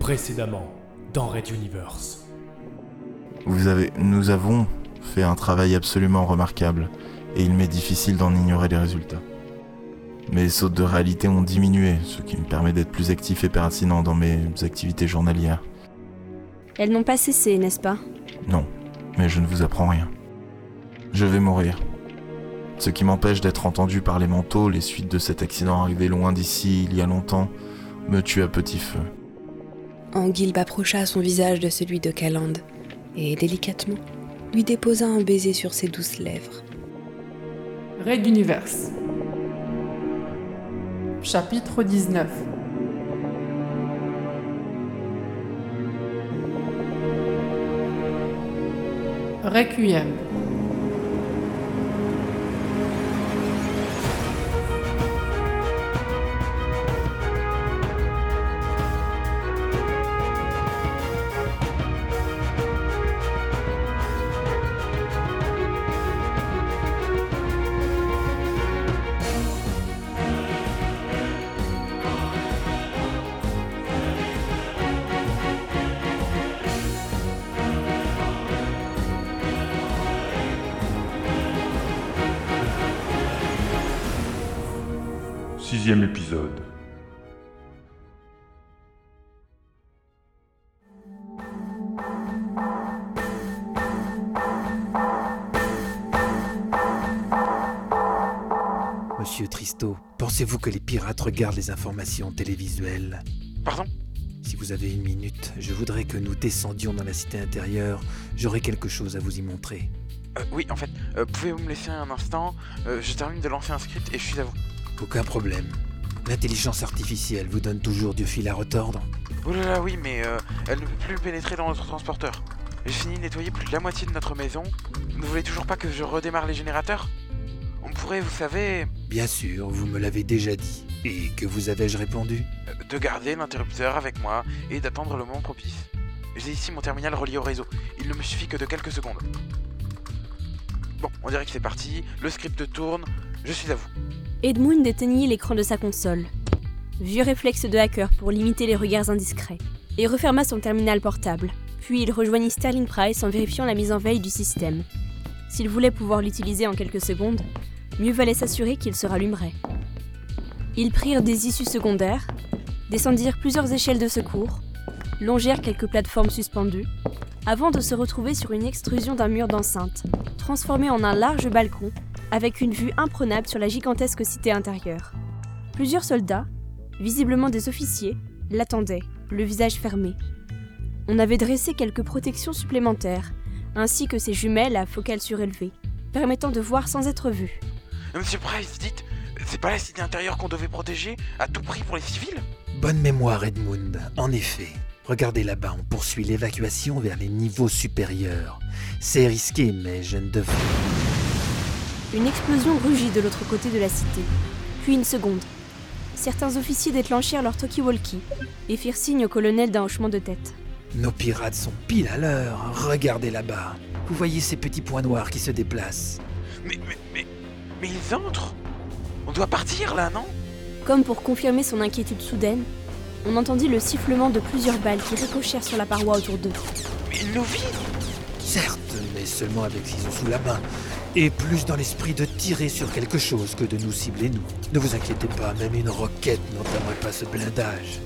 Précédemment, dans Red Universe. Vous avez, nous avons fait un travail absolument remarquable, et il m'est difficile d'en ignorer les résultats. Mes sautes de réalité ont diminué, ce qui me permet d'être plus actif et pertinent dans mes activités journalières. Elles n'ont pas cessé, n'est-ce pas? Non, mais je ne vous apprends rien. Je vais mourir. Ce qui m'empêche d'être entendu par les manteaux, les suites de cet accident arrivé loin d'ici il y a longtemps, me tue à petit feu. Anguille approcha son visage de celui de Calande et, délicatement, lui déposa un baiser sur ses douces lèvres. Raid Universe. Chapitre 19 Requiem. Sixième épisode. Monsieur Tristo, pensez-vous que les pirates regardent les informations télévisuelles? Pardon? Si vous avez une minute, je voudrais que nous descendions dans la cité intérieure. J'aurai quelque chose à vous y montrer. Euh, Oui, en fait, euh, pouvez-vous me laisser un instant? Euh, Je termine de lancer un script et je suis à vous. Aucun problème. L'intelligence artificielle vous donne toujours du fil à retordre. Oh là là, oui, mais euh, elle ne peut plus pénétrer dans notre transporteur. J'ai fini de nettoyer plus de la moitié de notre maison. Vous ne voulez toujours pas que je redémarre les générateurs? On pourrait, vous savez, Bien sûr, vous me l'avez déjà dit. Et que vous avais-je répondu? euh, de garder l'interrupteur avec moi et d'attendre le moment propice. J'ai ici mon terminal relié au réseau. Il ne me suffit que de quelques secondes. Bon, on dirait que c'est parti. Le script tourne. Je suis à vous. Edmund éteignit l'écran de sa console. Vieux réflexe de hacker pour limiter les regards indiscrets. Et referma son terminal portable. Puis il rejoignit Sterling Price en vérifiant la mise en veille du système. S'il voulait pouvoir l'utiliser en quelques secondes, mieux valait s'assurer qu'il se rallumerait. Ils prirent des issues secondaires, descendirent plusieurs échelles de secours, longèrent quelques plateformes suspendues, avant de se retrouver sur une extrusion d'un mur d'enceinte, transformé en un large balcon avec une vue imprenable sur la gigantesque cité intérieure. Plusieurs soldats, visiblement des officiers, l'attendaient, le visage fermé. On avait dressé quelques protections supplémentaires, ainsi que ses jumelles à focale surélevée, permettant de voir sans être vu. Monsieur Price, dites, c'est pas la cité intérieure qu'on devait protéger à tout prix pour les civils? Bonne mémoire, Edmund. En effet. Regardez là-bas, on poursuit l'évacuation vers les niveaux supérieurs. C'est risqué, mais je ne devrais. Une explosion rugit de l'autre côté de la cité, puis une seconde. Certains officiers déclenchèrent leur talkie-walkie et firent signe au colonel d'un hochement de tête. Nos pirates sont pile à l'heure. Regardez là-bas. Vous voyez ces petits points noirs qui se déplacent Mais, mais, mais, mais ils entrent On doit partir là, non? Comme pour confirmer son inquiétude soudaine, on entendit le sifflement de plusieurs balles qui ricochèrent sur la paroi autour d'eux. Mais ils nous visent Certes, mais seulement avec ce qu'ils ont sous la main. Et plus dans l'esprit de tirer sur quelque chose que de nous cibler nous. Ne vous inquiétez pas, même une roquette n'entamerait pas ce blindage.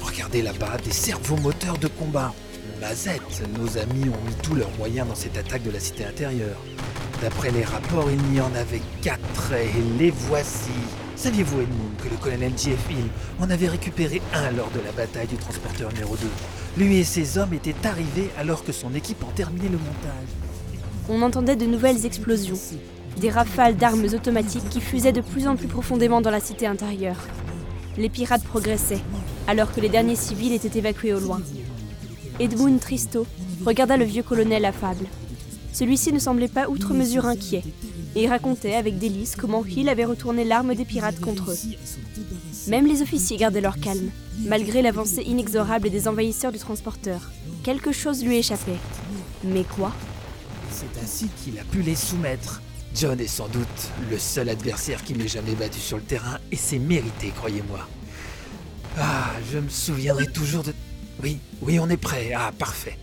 Regardez là-bas, des cerveaux moteurs de combat. Mazette, nos amis ont mis tous leurs moyens dans cette attaque de la cité intérieure. D'après les rapports, il n'y en avait quatre et les voici. Saviez-vous, Edmund, que le colonel J.F. Hill en avait récupéré un lors de la bataille du transporteur numéro 2 Lui et ses hommes étaient arrivés alors que son équipe en terminait le montage. On entendait de nouvelles explosions, des rafales d'armes automatiques qui fusaient de plus en plus profondément dans la cité intérieure. Les pirates progressaient, alors que les derniers civils étaient évacués au loin. Edmund Tristo regarda le vieux colonel affable. Celui-ci ne semblait pas outre mesure inquiet, et il racontait avec délice comment Hill avait retourné l'arme des pirates contre eux. Même les officiers gardaient leur calme, malgré l'avancée inexorable des envahisseurs du transporteur. Quelque chose lui échappait. Mais quoi? C'est ainsi qu'il a pu les soumettre. John est sans doute le seul adversaire qui m'ait jamais battu sur le terrain, et c'est mérité, croyez-moi. Ah, je me souviendrai toujours de... Oui, oui, on est prêt. Ah, parfait.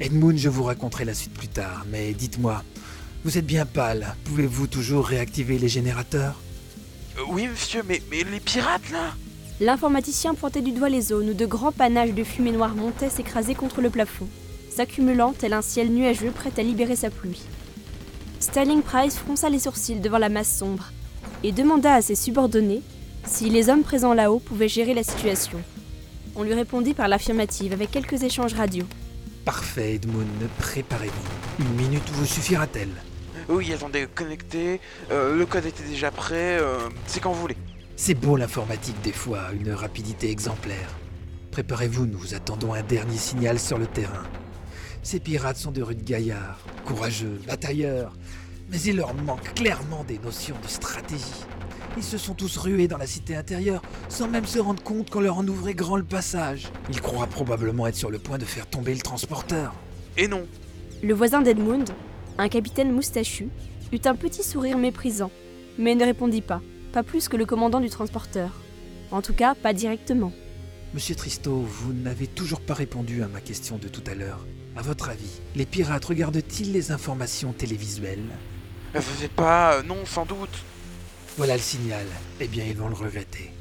Edmund, je vous raconterai la suite plus tard, mais dites-moi, vous êtes bien pâle. Pouvez-vous toujours réactiver les générateurs? Euh, oui, monsieur, mais, mais les pirates, là L'informaticien pointait du doigt les zones où de grands panaches de fumée noire montaient s'écraser contre le plafond, s'accumulant tel un ciel nuageux prêt à libérer sa pluie. Sterling Price fronça les sourcils devant la masse sombre et demanda à ses subordonnés si les hommes présents là-haut pouvaient gérer la situation. On lui répondit par l'affirmative avec quelques échanges radio. Parfait, Edmund, préparez-vous. Une minute vous suffira-t-elle? Oui, attendez, connecté. euh, le code était déjà prêt. euh, c'est quand vous voulez. C'est beau l'informatique des fois, une rapidité exemplaire. Préparez-vous, nous attendons un dernier signal sur le terrain. Ces pirates sont de rudes gaillards, courageux, batailleurs, mais il leur manque clairement des notions de stratégie. Ils se sont tous rués dans la cité intérieure sans même se rendre compte qu'on leur en ouvrait grand le passage. Ils croient probablement être sur le point de faire tomber le transporteur. Et non. Le voisin d'Edmund, un capitaine moustachu, eut un petit sourire méprisant, mais ne répondit pas, pas plus que le commandant du transporteur. En tout cas, pas directement. Monsieur Tristo, vous n'avez toujours pas répondu à ma question de tout à l'heure. À votre avis, les pirates regardent-ils les informations télévisuelles? Vous savez pas. euh, non, sans doute. Voilà le signal. Eh bien, ils vont le regretter.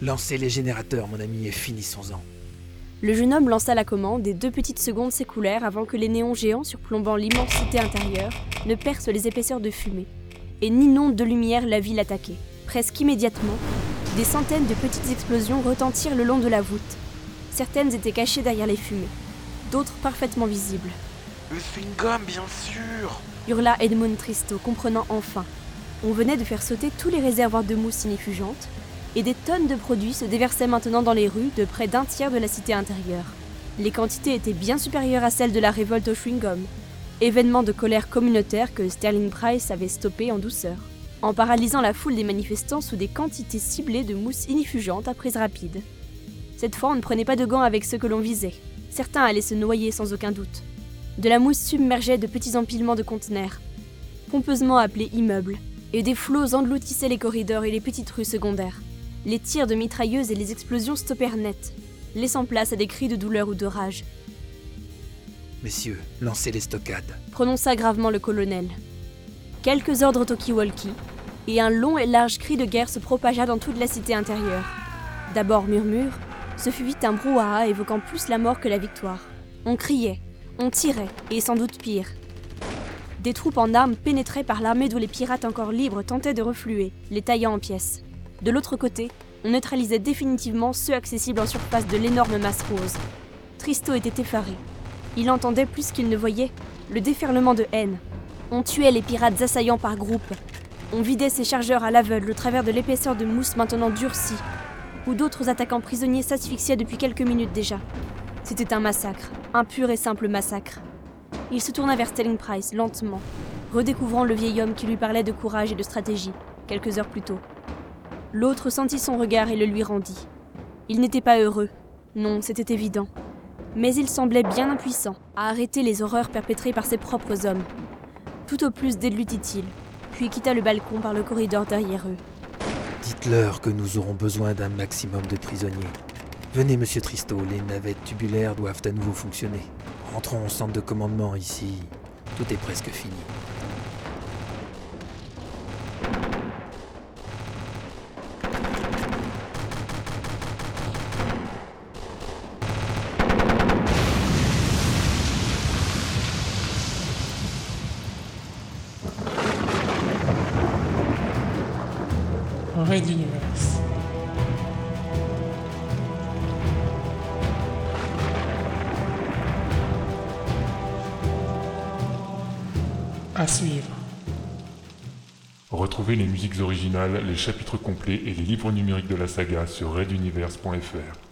Lancez les générateurs, mon ami, et finissons-en. Le jeune homme lança la commande et deux petites secondes s'écoulèrent avant que les néons géants surplombant l'immensité intérieure ne percent les épaisseurs de fumée et n'inondent de lumière la ville attaquée. Presque immédiatement, des centaines de petites explosions retentirent le long de la voûte. Certaines étaient cachées derrière les fumées, d'autres parfaitement visibles. Le swing-gum, bien sûr. Hurla Edmund Tristo, comprenant enfin. On venait de faire sauter tous les réservoirs de mousse inifugente, et des tonnes de produits se déversaient maintenant dans les rues de près d'un tiers de la cité intérieure. Les quantités étaient bien supérieures à celles de la révolte au chewing-gum, événement de colère communautaire que Sterling Price avait stoppé en douceur, en paralysant la foule des manifestants sous des quantités ciblées de mousse inifugente à prise rapide. Cette fois, on ne prenait pas de gants avec ceux que l'on visait. Certains allaient se noyer sans aucun doute. De la mousse submergeait de petits empilements de conteneurs, pompeusement appelés immeubles, et des flots engloutissaient les corridors et les petites rues secondaires. Les tirs de mitrailleuses et les explosions stoppèrent net, laissant place à des cris de douleur ou de rage, Messieurs, lancez les stockades. prononça gravement le colonel. Quelques ordres talkie-walkie, et un long et large cri de guerre se propagea dans toute la cité intérieure. D'abord murmure, ce fut vite un brouhaha évoquant plus la mort que la victoire. On criait, on tirait, et sans doute pire. Des troupes en armes pénétraient par l'armée d'où les pirates encore libres tentaient de refluer, les taillant en pièces. De l'autre côté, on neutralisait définitivement ceux accessibles en surface de l'énorme masse rose. Tristo était effaré. Il entendait plus qu'il ne voyait le déferlement de haine. On tuait les pirates assaillants par groupes. On vidait ses chargeurs à l'aveugle au travers de l'épaisseur de mousse maintenant durcie, où d'autres attaquants prisonniers s'asphyxiaient depuis quelques minutes déjà. C'était un massacre, un pur et simple massacre. Il se tourna vers Sterling Price lentement, redécouvrant le vieil homme qui lui parlait de courage et de stratégie, quelques heures plus tôt. L'autre sentit son regard et le lui rendit. Il n'était pas heureux, non, c'était évident. Mais il semblait bien impuissant à arrêter les horreurs perpétrées par ses propres hommes. Tout au plus déglutit-il, puis quitta le balcon par le corridor derrière eux. Dites-leur que nous aurons besoin d'un maximum de prisonniers. Venez, monsieur Tristo, les navettes tubulaires doivent à nouveau fonctionner. Rentrons au centre de commandement ici. Tout est presque fini. Suivre. Retrouvez les musiques originales, les chapitres complets et les livres numériques de la saga sur reduniverse.fr.